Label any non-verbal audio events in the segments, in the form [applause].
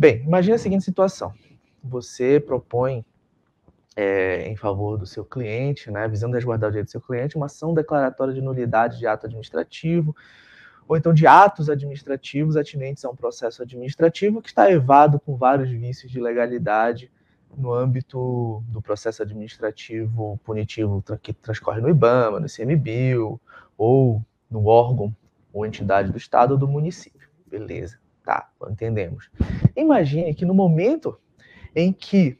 Bem, imagine a seguinte situação: você propõe é, em favor do seu cliente, né, visando resguardar o direito do seu cliente, uma ação declaratória de nulidade de ato administrativo, ou então de atos administrativos atinentes a um processo administrativo que está evado com vários vícios de legalidade no âmbito do processo administrativo punitivo que transcorre no IBAMA, no ICMBio, ou no órgão ou entidade do Estado ou do município. Beleza, tá, entendemos. Imagine que no momento em que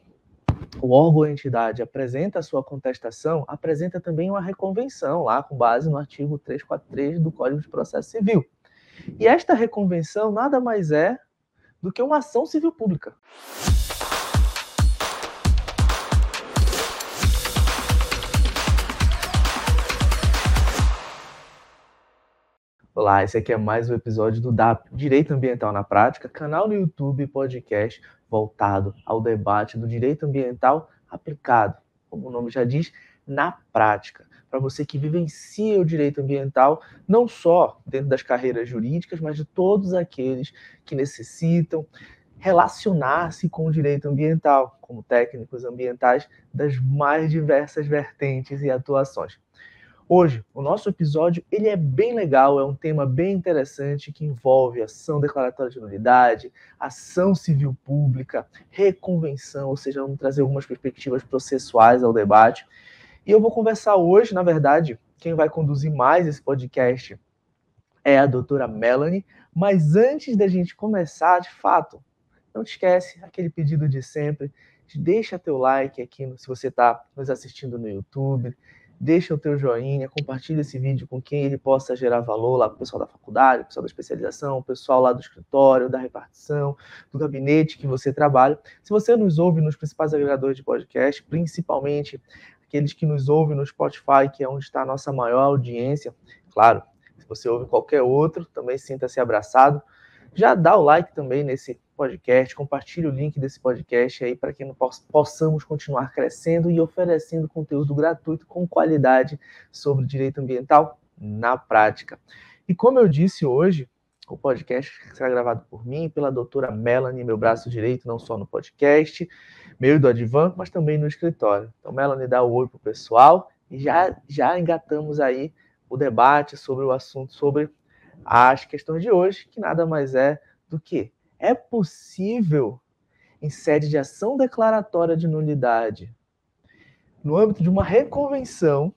o órgão ou entidade apresenta a sua contestação, apresenta também uma reconvenção, lá com base no artigo 343 do Código de Processo Civil. E esta reconvenção nada mais é do que uma ação civil pública. Olá, esse aqui é mais um episódio do DAP, Direito Ambiental na Prática, canal no YouTube e podcast voltado ao debate do direito ambiental aplicado, como o nome já diz, na prática. Para você que vivencia o direito ambiental, não só dentro das carreiras jurídicas, mas de todos aqueles que necessitam relacionar-se com o direito ambiental, como técnicos ambientais das mais diversas vertentes e atuações. Hoje, o nosso episódio ele é bem legal, é um tema bem interessante que envolve ação declaratória de nulidade, ação civil pública, reconvenção, ou seja, vamos trazer algumas perspectivas processuais ao debate. E eu vou conversar hoje, na verdade, quem vai conduzir mais esse podcast é a doutora Melanie, mas antes da gente começar, de fato, não te esquece aquele pedido de sempre, deixa teu like aqui se você está nos assistindo no YouTube, deixa o teu joinha, compartilha esse vídeo com quem ele possa gerar valor lá para o pessoal da faculdade, o pessoal da especialização, o pessoal lá do escritório, da repartição, do gabinete que você trabalha. Se você nos ouve nos principais agregadores de podcast, principalmente aqueles que nos ouvem no Spotify, que é onde está a nossa maior audiência, claro, se você ouve qualquer outro, também sinta-se abraçado. Já dá o like também nesse podcast, compartilhe o link desse podcast aí para que possamos continuar crescendo e oferecendo conteúdo gratuito com qualidade sobre direito ambiental na prática. E como eu disse hoje, o podcast será gravado por mim pela doutora Melanie, meu braço direito, não só no podcast, meu e do Advan, mas também no escritório. Então, Melanie, dá o oi pro pessoal e já, já engatamos aí o debate sobre o assunto, sobre as questões de hoje, que nada mais é do que é possível, em sede de ação declaratória de nulidade, no âmbito de uma reconvenção,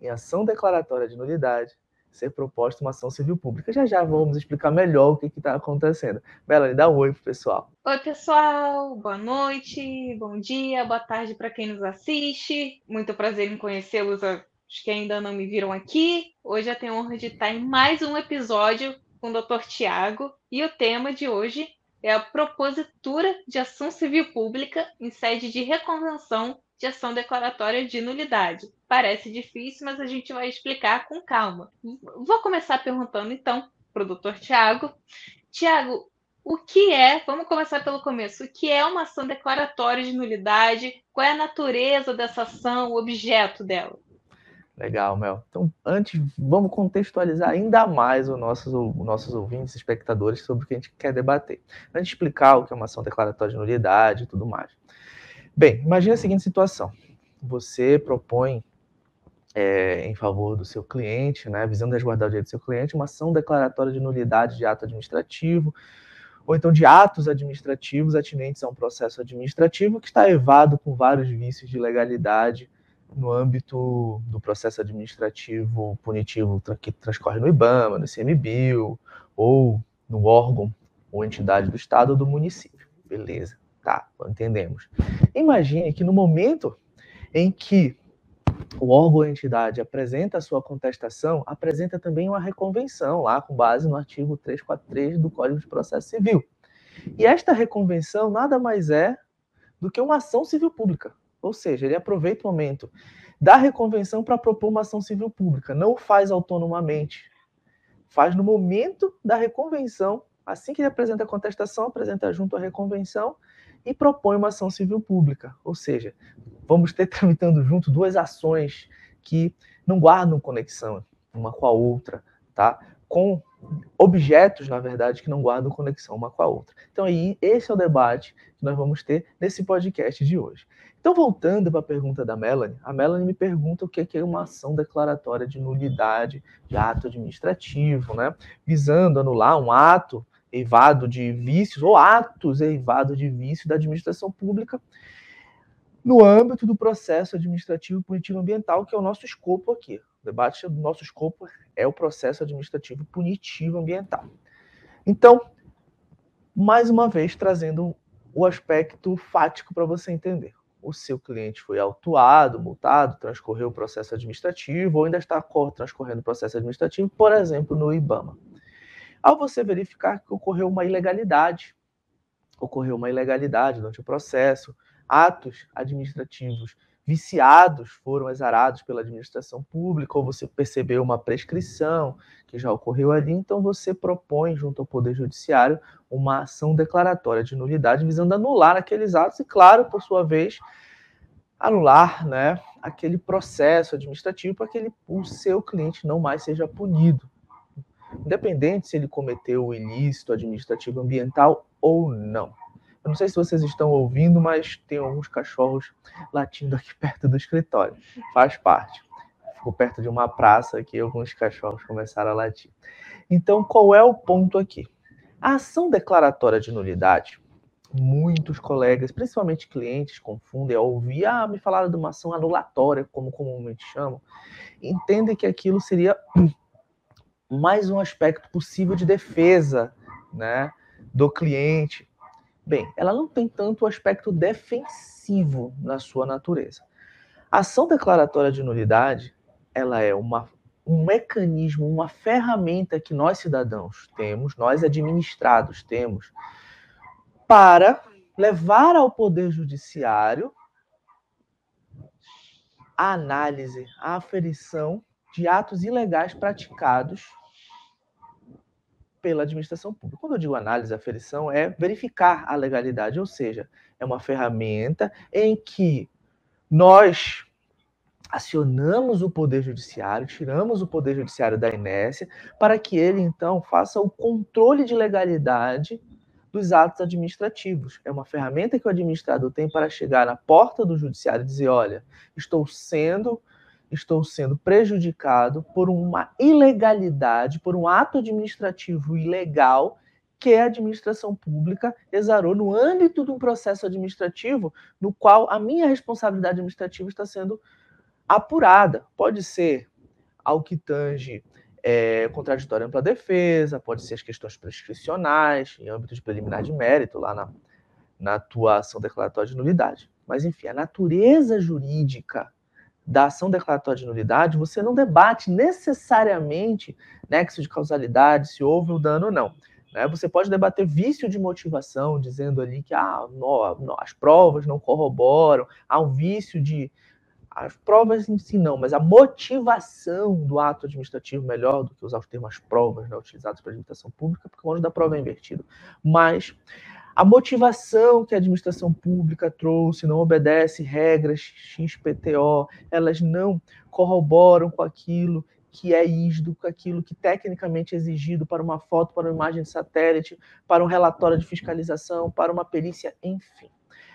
em ação declaratória de nulidade, ser proposta uma ação civil pública. Já já vamos explicar melhor o que está acontecendo. Melanie, dá um oi pro pessoal. Oi, pessoal. Boa noite, bom dia, boa tarde para quem nos assiste. Muito prazer em conhecê-los, os que ainda não me viram aqui. Hoje eu tenho a honra de estar em mais um episódio com o Dr. Tiago e o tema de hoje é a propositura de ação civil pública em sede de reconvenção de ação declaratória de nulidade. Parece difícil, mas a gente vai explicar com calma. Vou começar perguntando então para o Dr. Tiago. Tiago, o que é, vamos começar pelo começo, o que é uma ação declaratória de nulidade? Qual é a natureza dessa ação, o objeto dela? Legal, Mel. Então, antes, vamos contextualizar ainda mais os nossos, os nossos ouvintes, espectadores, sobre o que a gente quer debater. Antes de explicar o que é uma ação declaratória de nulidade e tudo mais. Bem, imagine a seguinte situação. Você propõe é, em favor do seu cliente, né, visando resguardar o direito do seu cliente, uma ação declaratória de nulidade de ato administrativo, ou então de atos administrativos atinentes a um processo administrativo que está evado com vários vícios de legalidade no âmbito do processo administrativo punitivo que transcorre no IBAMA, no ICMBio, ou no órgão ou entidade do Estado ou do município. Beleza, tá, entendemos. Imagine que no momento em que o órgão ou entidade apresenta a sua contestação, apresenta também uma reconvenção, lá com base no artigo 343 do Código de Processo Civil. E esta reconvenção nada mais é do que uma ação civil pública. Ou seja, ele aproveita o momento da reconvenção para propor uma ação civil pública, não faz autonomamente. Faz no momento da reconvenção, assim que ele apresenta a contestação, apresenta junto à reconvenção e propõe uma ação civil pública. Ou seja, vamos ter [laughs] tramitando junto duas ações que não guardam conexão uma com a outra, tá? com objetos, na verdade, que não guardam conexão uma com a outra. Então, aí, esse é o debate que nós vamos ter nesse podcast de hoje. Então, voltando para a pergunta da Melanie, a Melanie me pergunta o que é uma ação declaratória de nulidade de ato administrativo, né? Visando anular um ato eivado de vícios ou atos eivados de vício da administração pública no âmbito do processo administrativo punitivo ambiental, que é o nosso escopo aqui. O debate do nosso escopo é o processo administrativo punitivo ambiental. Então, mais uma vez, trazendo o aspecto fático para você entender. O seu cliente foi autuado, multado, transcorreu o processo administrativo ou ainda está transcorrendo o processo administrativo, por exemplo, no IBAMA. Ao você verificar que ocorreu uma ilegalidade, ocorreu uma ilegalidade durante o processo, atos administrativos viciados foram exarados pela administração pública, ou você percebeu uma prescrição que já ocorreu ali, então você propõe, junto ao Poder Judiciário, uma ação declaratória de nulidade visando anular aqueles atos e, claro, por sua vez, anular né, aquele processo administrativo para que ele, o seu cliente não mais seja punido. Independente se ele cometeu o ilícito administrativo ambiental ou não. Eu não sei se vocês estão ouvindo, mas tem alguns cachorros latindo aqui [laughs] perto do escritório. Faz parte. Ficou perto de uma praça aqui alguns cachorros começaram a latir. Então, qual é o ponto aqui? A ação declaratória de nulidade, muitos colegas, principalmente clientes, confundem ao ouvir, ah, me falaram de uma ação anulatória, como comumente chamam, entendem que aquilo seria [clears throat] mais um aspecto possível de defesa né, do cliente, Bem, ela não tem tanto o aspecto defensivo na sua natureza. A ação declaratória de nulidade, ela é uma, um mecanismo, uma ferramenta que nós cidadãos temos, nós administrados temos, para levar ao Poder Judiciário a análise, a aferição de atos ilegais praticados pela administração pública. Quando eu digo análise, aferição, é verificar a legalidade, ou seja, é uma ferramenta em que nós acionamos o Poder Judiciário, tiramos o Poder Judiciário da inércia, para que ele, então, faça o controle de legalidade dos atos administrativos. É uma ferramenta que o administrador tem para chegar na porta do judiciário e dizer: olha, estou sendo estou sendo prejudicado por uma ilegalidade, por um ato administrativo ilegal que a administração pública exarou no âmbito de um processo administrativo no qual a minha responsabilidade administrativa está sendo apurada. Pode ser ao que tange é, contraditório ampla defesa, pode ser as questões prescricionais, em âmbito de preliminar de mérito, lá na, na atuação declaratória de nulidade. Mas, enfim, a natureza jurídica da ação declaratória de nulidade, você não debate necessariamente nexo de causalidade, se houve o dano ou não. Né? Você pode debater vício de motivação, dizendo ali que ah, as provas não corroboram, há um vício de. As provas em si não, mas a motivação do ato administrativo, melhor do que usar os termos provas né, utilizados para a administração pública, porque o ônus da prova é invertido. Mas a motivação que a administração pública trouxe não obedece regras XPTO, elas não corroboram com aquilo que é ígido, com aquilo que tecnicamente é exigido para uma foto, para uma imagem de satélite, para um relatório de fiscalização, para uma perícia, enfim.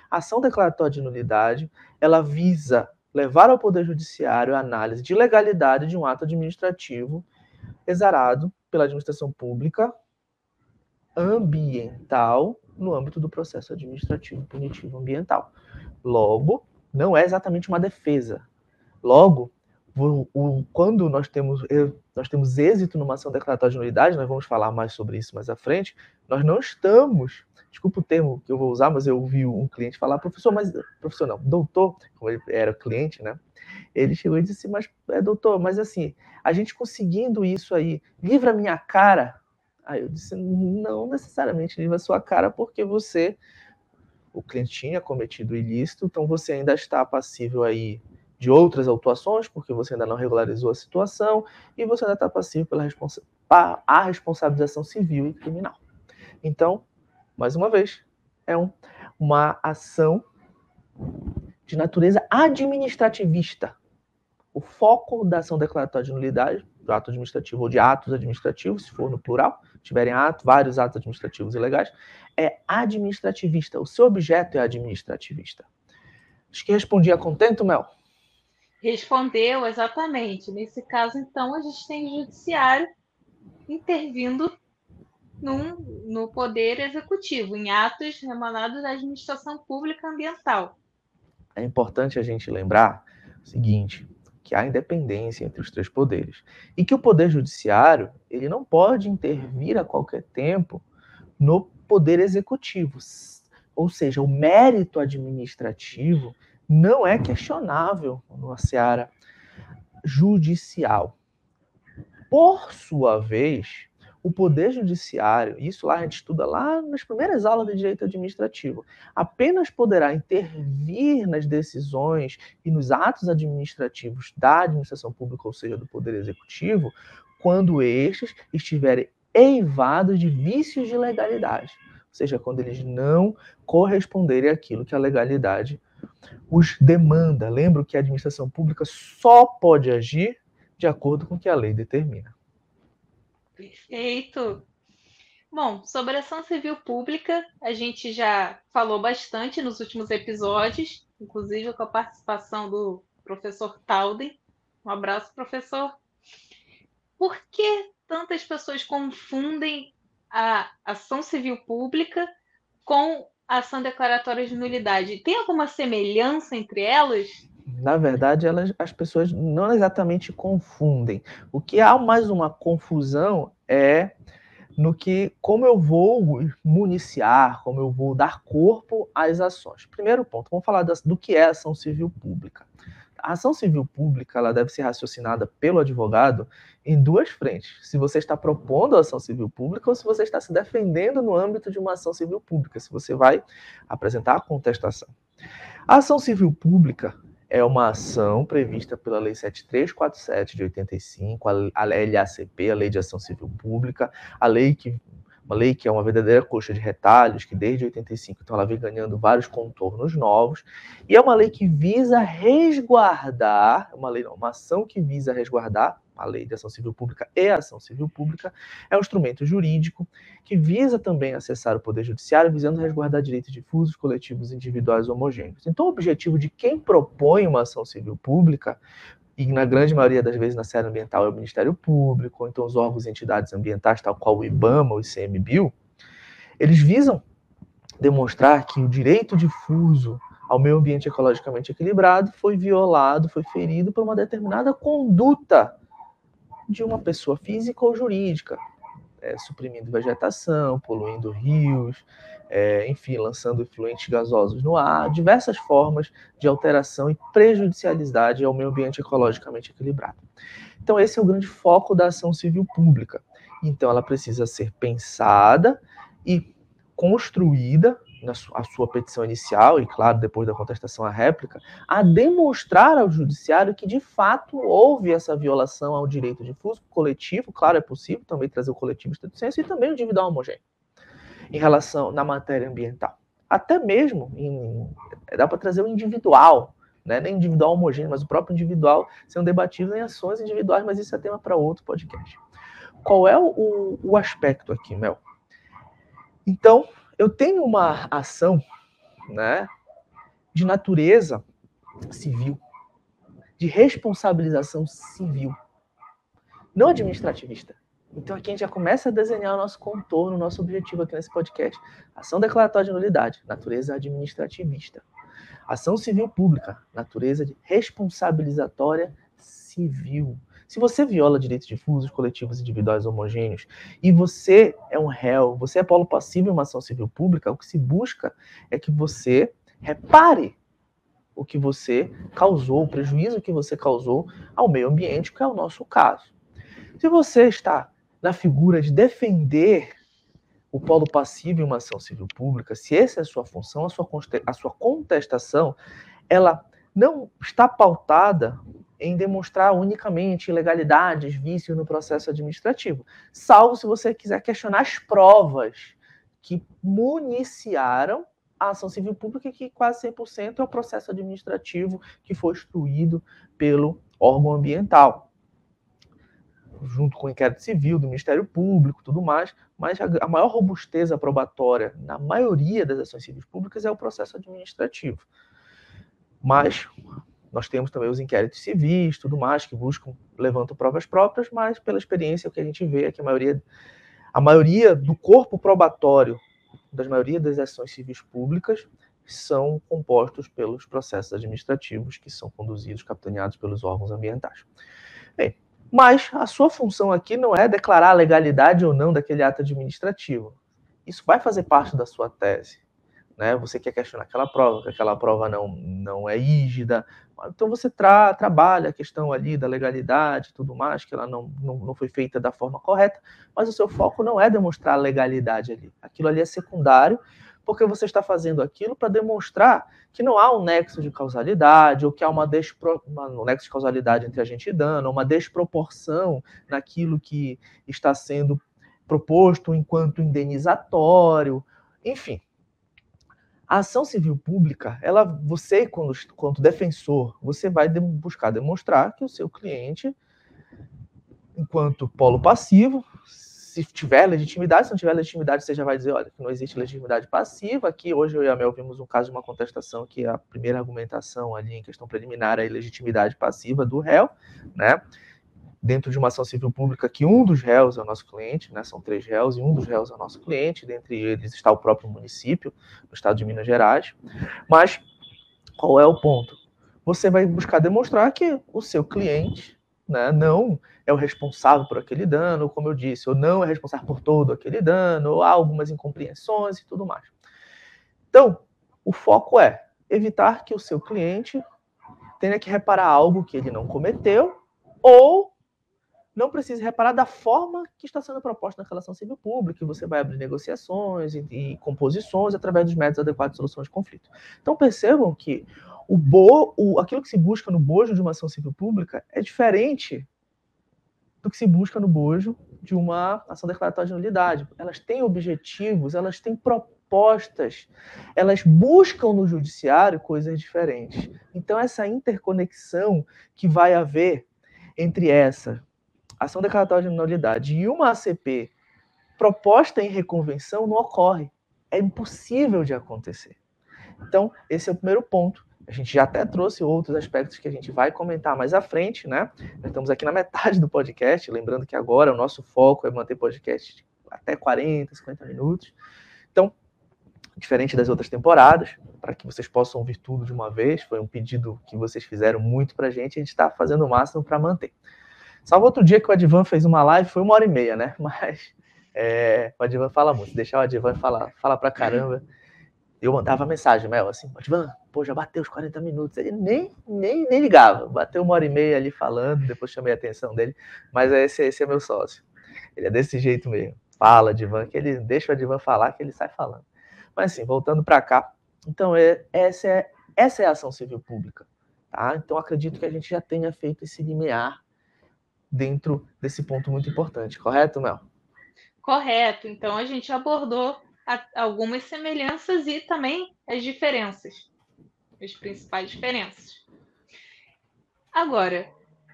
A ação declaratória de nulidade, ela visa levar ao Poder Judiciário a análise de legalidade de um ato administrativo exarado pela administração pública ambiental no âmbito do processo administrativo punitivo ambiental. Logo, não é exatamente uma defesa. Logo, o, o, quando nós temos, nós temos êxito numa ação declaratória de nulidade, nós vamos falar mais sobre isso mais à frente, nós não estamos, desculpa o termo que eu vou usar, mas eu ouvi um cliente falar, professor, mas, professor não, doutor, como ele era cliente, né? Ele chegou e disse, mas, é, doutor, mas assim, a gente conseguindo isso aí, livra minha cara Aí eu disse, não necessariamente livra a sua cara, porque você, o cliente tinha cometido ilícito, então você ainda está passível aí de outras autuações, porque você ainda não regularizou a situação, e você ainda está passível pela responsa a responsabilização civil e criminal. Então, mais uma vez, é um, uma ação de natureza administrativista. O foco da ação declaratória de nulidade do ato administrativo ou de atos administrativos, se for no plural, tiverem ato, vários atos administrativos ilegais, é administrativista. O seu objeto é administrativista. Acho que respondi a contento, Mel. Respondeu, exatamente. Nesse caso, então, a gente tem judiciário intervindo num, no poder executivo, em atos emanados da administração pública ambiental. É importante a gente lembrar o seguinte, que há independência entre os três poderes e que o poder judiciário ele não pode intervir a qualquer tempo no poder executivo, ou seja, o mérito administrativo não é questionável na seara judicial. Por sua vez, o Poder Judiciário, isso lá a gente estuda lá nas primeiras aulas de direito administrativo, apenas poderá intervir nas decisões e nos atos administrativos da administração pública, ou seja, do Poder Executivo, quando estes estiverem eivados de vícios de legalidade, ou seja, quando eles não corresponderem àquilo que a legalidade os demanda. Lembro que a administração pública só pode agir de acordo com o que a lei determina. Perfeito. Bom, sobre ação civil pública, a gente já falou bastante nos últimos episódios, inclusive com a participação do professor Talden. Um abraço, professor. Por que tantas pessoas confundem a ação civil pública com a ação declaratória de nulidade? Tem alguma semelhança entre elas? Na verdade, elas, as pessoas não exatamente confundem. O que há mais uma confusão é no que como eu vou municiar, como eu vou dar corpo às ações. Primeiro ponto, vamos falar das, do que é ação civil pública. A ação civil pública ela deve ser raciocinada pelo advogado em duas frentes. Se você está propondo a ação civil pública ou se você está se defendendo no âmbito de uma ação civil pública, se você vai apresentar a contestação. A ação civil pública é uma ação prevista pela Lei 7347 de 85, a LACP, a Lei de Ação Civil Pública, a lei que uma lei que é uma verdadeira coxa de retalhos, que desde 85 então ela vem ganhando vários contornos novos, e é uma lei que visa resguardar, uma lei não, uma ação que visa resguardar a lei de ação civil pública e a ação civil pública, é um instrumento jurídico que visa também acessar o poder judiciário, visando resguardar direitos difusos, coletivos, individuais homogêneos. Então, o objetivo de quem propõe uma ação civil pública e na grande maioria das vezes na série ambiental é o Ministério Público, ou então os órgãos e entidades ambientais, tal qual o IBAMA ou o ICMBio, eles visam demonstrar que o direito difuso ao meio ambiente ecologicamente equilibrado foi violado, foi ferido por uma determinada conduta de uma pessoa física ou jurídica, é, suprimindo vegetação, poluindo rios, é, enfim, lançando efluentes gasosos no ar, diversas formas de alteração e prejudicialidade ao meio ambiente ecologicamente equilibrado. Então, esse é o grande foco da ação civil pública. Então, ela precisa ser pensada e construída na a sua petição inicial, e claro, depois da contestação à réplica, a demonstrar ao judiciário que de fato houve essa violação ao direito difuso coletivo, claro, é possível também trazer o coletivo estrito senso e também o individual homogêneo, em relação na matéria ambiental. Até mesmo, em, dá para trazer o individual, né? nem individual homogêneo, mas o próprio individual sendo debatido em ações individuais, mas isso é tema para outro podcast. Qual é o, o aspecto aqui, Mel? Então, eu tenho uma ação né, de natureza civil, de responsabilização civil, não administrativista. Então aqui a gente já começa a desenhar o nosso contorno, o nosso objetivo aqui nesse podcast. Ação declaratória de nulidade, natureza administrativista. Ação civil pública, natureza de responsabilizatória civil. Se você viola direitos difusos, coletivos, individuais homogêneos, e você é um réu, você é polo passivo em uma ação civil pública, o que se busca é que você repare o que você causou, o prejuízo que você causou ao meio ambiente, que é o nosso caso. Se você está na figura de defender o polo passivo em uma ação civil pública, se essa é a sua função, a sua, a sua contestação, ela não está pautada em demonstrar unicamente ilegalidades, vícios no processo administrativo, salvo se você quiser questionar as provas que municiaram a ação civil pública, que quase 100% é o processo administrativo que foi instruído pelo órgão ambiental. junto com o inquérito civil do Ministério Público, tudo mais, mas a, maior robusteza probatória na maioria das ações civis públicas é o processo administrativo. Mas nós temos também os inquéritos civis, tudo mais, que buscam, levantam provas próprias, mas pela experiência o que a gente vê é que a maioria, a maioria do corpo probatório das maioria das ações civis públicas são compostos pelos processos administrativos que são conduzidos, capitaneados pelos órgãos ambientais. Bem, mas a sua função aqui não é declarar a legalidade ou não daquele ato administrativo. Isso vai fazer parte da sua tese. Né? Você quer questionar aquela prova, que aquela prova não, não é rígida. Então você tra trabalha a questão ali da legalidade tudo mais, que ela não, não, não foi feita da forma correta, mas o seu foco não é demonstrar a legalidade ali. Aquilo ali é secundário, porque você está fazendo aquilo para demonstrar que não há um nexo de causalidade, ou que há uma, despro... uma um nexo de causalidade entre agente e dano, uma desproporção naquilo que está sendo proposto enquanto indenizatório, enfim. A ação civil pública, ela, você, quando, quanto defensor, você vai de, buscar demonstrar que o seu cliente, enquanto polo passivo, se tiver legitimidade, se não tiver legitimidade, você já vai dizer, olha, que não existe legitimidade passiva. Aqui, hoje, eu e a Mel vimos um caso de uma contestação que a primeira argumentação ali em questão preliminar é a ilegitimidade passiva do réu, né? Dentro de uma ação civil pública que um dos réus é o nosso cliente, né? São três réus e um dos réus é o nosso cliente, dentre eles está o próprio município, no estado de Minas Gerais. Mas qual é o ponto? Você vai buscar demonstrar que o seu cliente né, não é o responsável por aquele dano, como eu disse, ou não é responsável por todo aquele dano, ou há algumas incompreensões e tudo mais. Então, o foco é evitar que o seu cliente tenha que reparar algo que ele não cometeu, ou não precise reparar da forma que está sendo proposta na relação civil pública, você vai abrir negociações e, e, composições através dos métodos adequados de solução de conflito. Então percebam que o bo, o, aquilo que se busca no bojo de uma ação civil pública é diferente do que se busca no bojo de uma ação declaratória de nulidade. Elas têm objetivos, elas têm propostas, elas buscam no judiciário coisas diferentes. Então, essa interconexão que vai haver entre essa ação declaratória de nulidade e uma ACP proposta em reconvenção não ocorre. É impossível de acontecer. Então, esse é o primeiro ponto a gente já até trouxe outros aspectos que a gente vai comentar mais à frente, né? Nós estamos aqui na metade do podcast, lembrando que agora o nosso foco é manter podcast até 40, 50 minutos. Então, diferente das outras temporadas, para que vocês possam ouvir tudo de uma vez, foi um pedido que vocês fizeram muito para a gente, a gente está fazendo o máximo para manter. Salvo outro dia que o Advan fez uma live, foi uma hora e meia, né? [laughs] Mas é, o Advan fala muito, deixar o Advan falar, fala para caramba eu mandava mensagem, Mel, assim, Ivan, pô, já bateu os 40 minutos. Ele nem, nem, nem ligava, bateu uma hora e meia ali falando, depois chamei a atenção dele, mas esse, esse é meu sócio. Ele é desse jeito mesmo. Fala, Divan, que ele deixa o Divan falar, que ele sai falando. Mas assim, voltando para cá, então é, essa, é, essa é a ação civil pública. Tá? Então acredito que a gente já tenha feito esse limiar dentro desse ponto muito importante, correto, Mel? Correto. Então a gente abordou algumas semelhanças e também as diferenças, as principais diferenças. Agora,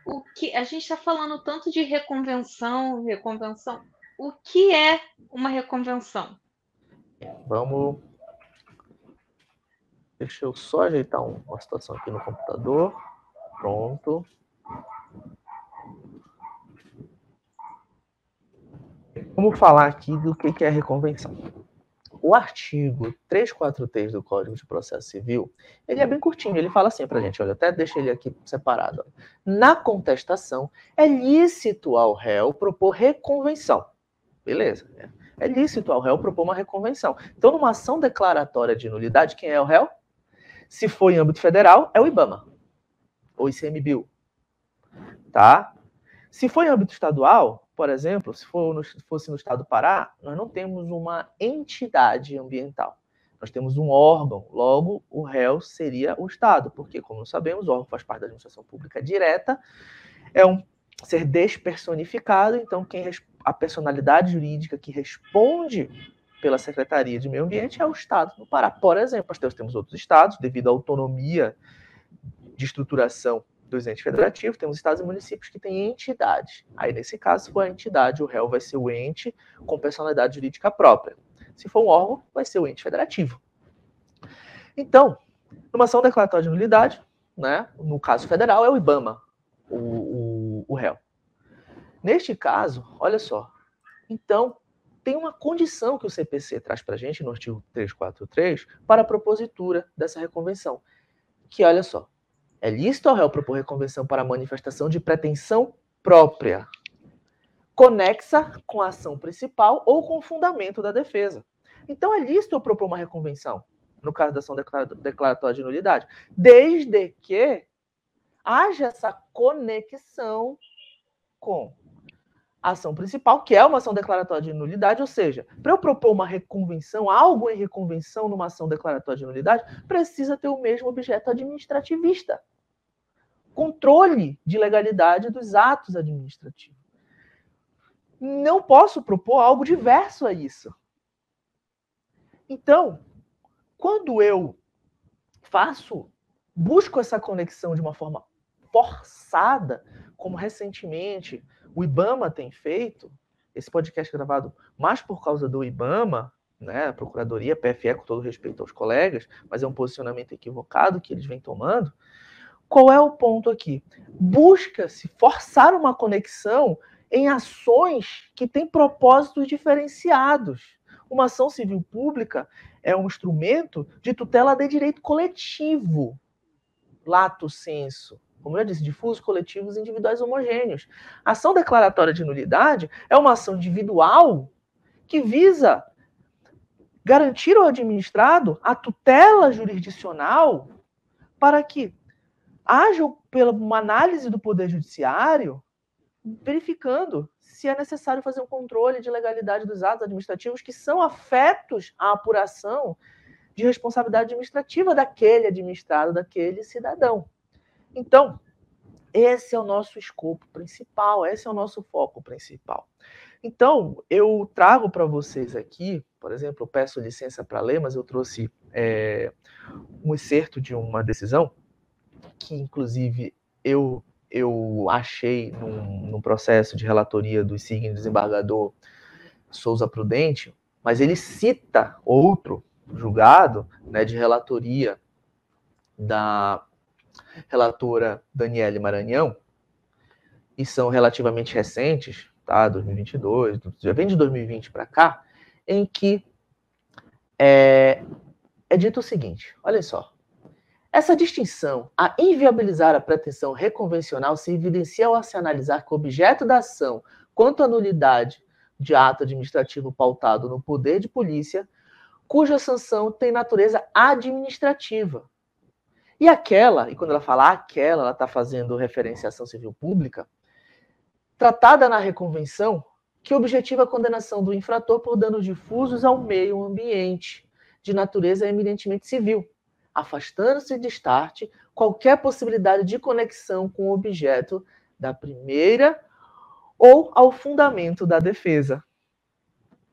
o que a gente está falando tanto de reconvenção, reconvenção. O que é uma reconvenção? Vamos. Deixa eu só ajeitar uma situação aqui no computador. Pronto. Vamos falar aqui do que é reconvenção o artigo 343 do Código de Processo Civil, ele é bem curtinho, ele fala assim para a gente, olha, até deixa ele aqui separado. Na contestação, é lícito ao réu propor reconvenção. Beleza, é, é lícito ao réu propor uma reconvenção. Então, numa ação declaratória de nulidade, quem é o réu? Se for em âmbito federal, é o IBAMA, ou ICMBio. Tá? Se for em âmbito estadual, por exemplo, se for no, fosse no estado do Pará, nós não temos uma entidade ambiental. Nós temos um órgão, logo o réu seria o Estado, porque, como sabemos, o órgão faz parte da administração pública direta, é um ser despersonificado, então quem a personalidade jurídica que responde pela Secretaria de Meio Ambiente é o Estado do Pará. Por exemplo, nós temos outros estados, devido à autonomia de estruturação dos entes federativos, temos estados e municípios que têm entidades. Aí, nesse caso, se for a entidade, o réu vai ser o ente com personalidade jurídica própria. Se for um órgão, vai ser o ente federativo. Então, numa ação declaratória de nulidade, né, no caso federal, é o IBAMA, o, o, o réu. Neste caso, olha só, então, tem uma condição que o CPC traz para a gente no artigo 343 para a propositura dessa reconvenção, que olha só, é lícito ao réu propor reconvenção para manifestação de pretensão própria, conexa com a ação principal ou com o fundamento da defesa. Então é lícito eu propor uma reconvenção, no caso da ação declaratória de nulidade, desde que haja essa conexão com a ação principal, que é uma ação declaratória de nulidade, ou seja, para eu propor uma reconvenção, algo em reconvenção numa ação declaratória de nulidade, precisa ter o mesmo objeto administrativista. Controle de legalidade dos atos administrativos. Não posso propor algo diverso a isso. Então, quando eu faço, busco essa conexão de uma forma forçada, como recentemente o IBAMA tem feito, esse podcast gravado mais por causa do IBAMA, né, a Procuradoria, PFE, com todo respeito aos colegas, mas é um posicionamento equivocado que eles vêm tomando. Qual é o ponto aqui? Busca-se forçar uma conexão em ações que têm propósitos diferenciados. Uma ação civil pública é um instrumento de tutela de direito coletivo, lato senso como eu disse, difusos, coletivos individuais homogêneos. A ação declaratória de nulidade é uma ação individual que visa garantir ao administrado a tutela jurisdicional para que haja pela uma análise do poder judiciário verificando se é necessário fazer um controle de legalidade dos atos administrativos que são afetos à apuração de responsabilidade administrativa daquele administrado, daquele cidadão. Então, esse é o nosso escopo principal, esse é o nosso foco principal. Então, eu trago para vocês aqui, por exemplo, eu peço licença para ler, mas eu trouxe é, um excerto de uma decisão que, inclusive, eu, eu achei num, num processo de relatoria do signo desembargador Souza Prudente, mas ele cita outro julgado né, de relatoria da relatora Daniele Maranhão, e são relativamente recentes, tá? 2022, já vem de 2020 para cá, em que é, é dito o seguinte: olha só. Essa distinção, a inviabilizar a pretensão reconvencional, se evidencia ao se analisar que o objeto da ação, quanto à nulidade de ato administrativo pautado no poder de polícia, cuja sanção tem natureza administrativa, e aquela, e quando ela fala aquela, ela está fazendo referência à ação civil pública, tratada na reconvenção, que objetiva a condenação do infrator por danos difusos ao meio ambiente, de natureza eminentemente civil, afastando-se de start qualquer possibilidade de conexão com o objeto da primeira ou ao fundamento da defesa.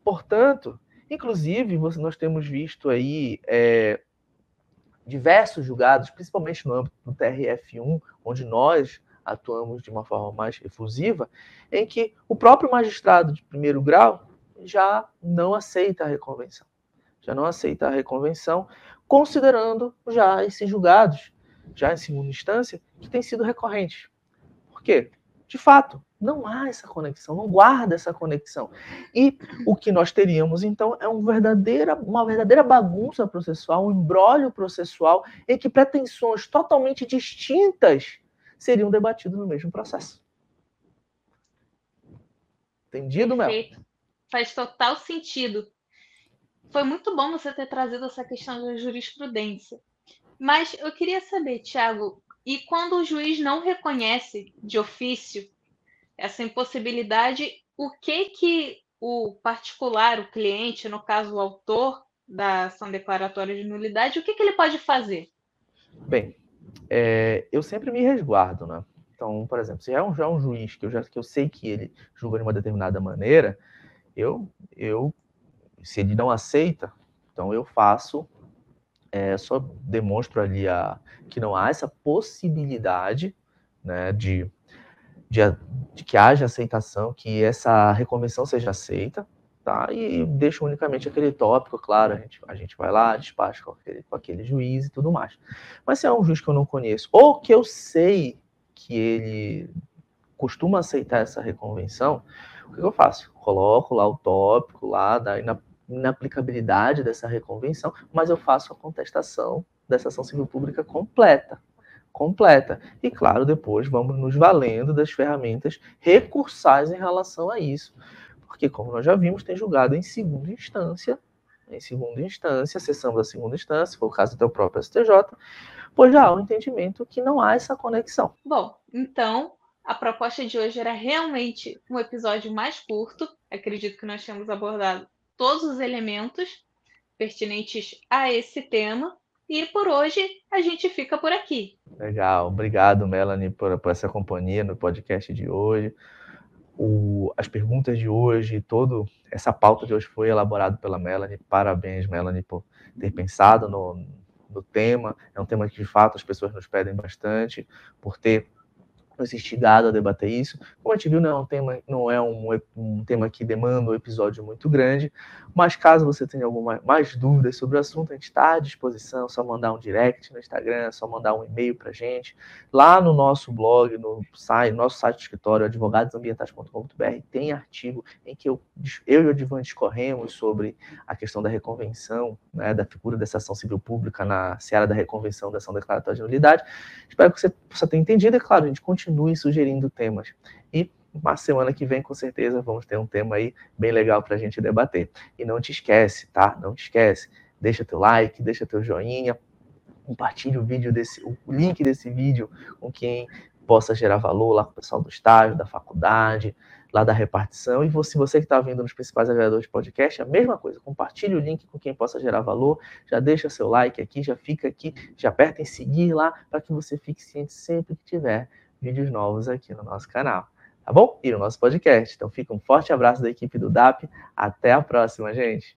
Portanto, inclusive, nós temos visto aí é, diversos julgados, principalmente no âmbito do TRF1, onde nós atuamos de uma forma mais efusiva, em que o próprio magistrado de primeiro grau já não aceita a reconvenção. Já não aceita a reconvenção, considerando já esses julgados, já em segunda instância, que têm sido recorrentes. Por quê? De fato, não há essa conexão, não guarda essa conexão. E o que nós teríamos, então, é um verdadeira, uma verdadeira bagunça processual, um embrólio processual, em que pretensões totalmente distintas seriam debatidas no mesmo processo. Entendido, Mel? Perfeito. Faz total sentido. Foi muito bom você ter trazido essa questão da jurisprudência. Mas eu queria saber, Tiago, e quando o juiz não reconhece de ofício essa impossibilidade, o que que o particular, o cliente, no caso o autor da ação declaratória de nulidade, o que, que ele pode fazer? Bem, é, eu sempre me resguardo, né? Então, por exemplo, se é um, já é um juiz que eu já que eu sei que ele julga de uma determinada maneira, eu, eu se ele não aceita, então eu faço, é, só demonstro ali a, que não há essa possibilidade né, de, de, de que haja aceitação, que essa reconvenção seja aceita, tá? E deixo unicamente aquele tópico, claro, a gente, a gente vai lá, despacha com aquele, com aquele juiz e tudo mais. Mas se é um juiz que eu não conheço, ou que eu sei que ele costuma aceitar essa reconvenção, o que eu faço? Coloco lá o tópico lá da inaplicabilidade dessa reconvenção, mas eu faço a contestação dessa ação civil pública completa. Completa. E, claro, depois vamos nos valendo das ferramentas recursais em relação a isso. Porque, como nós já vimos, tem julgado em segunda instância, em segunda instância, acessamos a segunda instância, foi o caso do próprio STJ, pois já há um entendimento que não há essa conexão. Bom, então a proposta de hoje era realmente um episódio mais curto. Acredito que nós temos abordado todos os elementos pertinentes a esse tema. E por hoje a gente fica por aqui. Legal, obrigado, Melanie, por, por essa companhia no podcast de hoje. O, as perguntas de hoje, toda essa pauta de hoje foi elaborada pela Melanie. Parabéns, Melanie, por ter pensado no, no tema. É um tema que, de fato, as pessoas nos pedem bastante, por ter nos instigado a debater isso. Como a gente viu, não é um tema, não é um, um tema que demanda um episódio muito grande, mas caso você tenha alguma mais dúvidas sobre o assunto, a gente está à disposição, é só mandar um direct no Instagram, é só mandar um e-mail para a gente. Lá no nosso blog, no site, nosso site do escritório, advogadosambientais.com.br, tem artigo em que eu, eu e o Advan discorremos sobre a questão da reconvenção, né, da figura dessa ação civil pública na seara da reconvenção da ação declaratória de nulidade. Espero que você possa ter entendido, e claro, a gente continua continue sugerindo temas. E na semana que vem, com certeza, vamos ter um tema aí bem legal para a gente debater. E não te esquece, tá? Não te esquece. Deixa teu like, deixa teu joinha, compartilhe o vídeo desse, o link desse vídeo com quem possa gerar valor lá com o pessoal do estágio, da faculdade, lá da repartição. E se você que está vindo nos principais agregadores de podcast, a mesma coisa. Compartilhe o link com quem possa gerar valor. Já deixa seu like aqui, já fica aqui, já aperta em seguir lá para que você fique ciente sempre que tiver vídeos novos aqui no nosso canal, tá bom? E no nosso podcast. Então fica um forte abraço da equipe do DAP. Até a próxima, gente!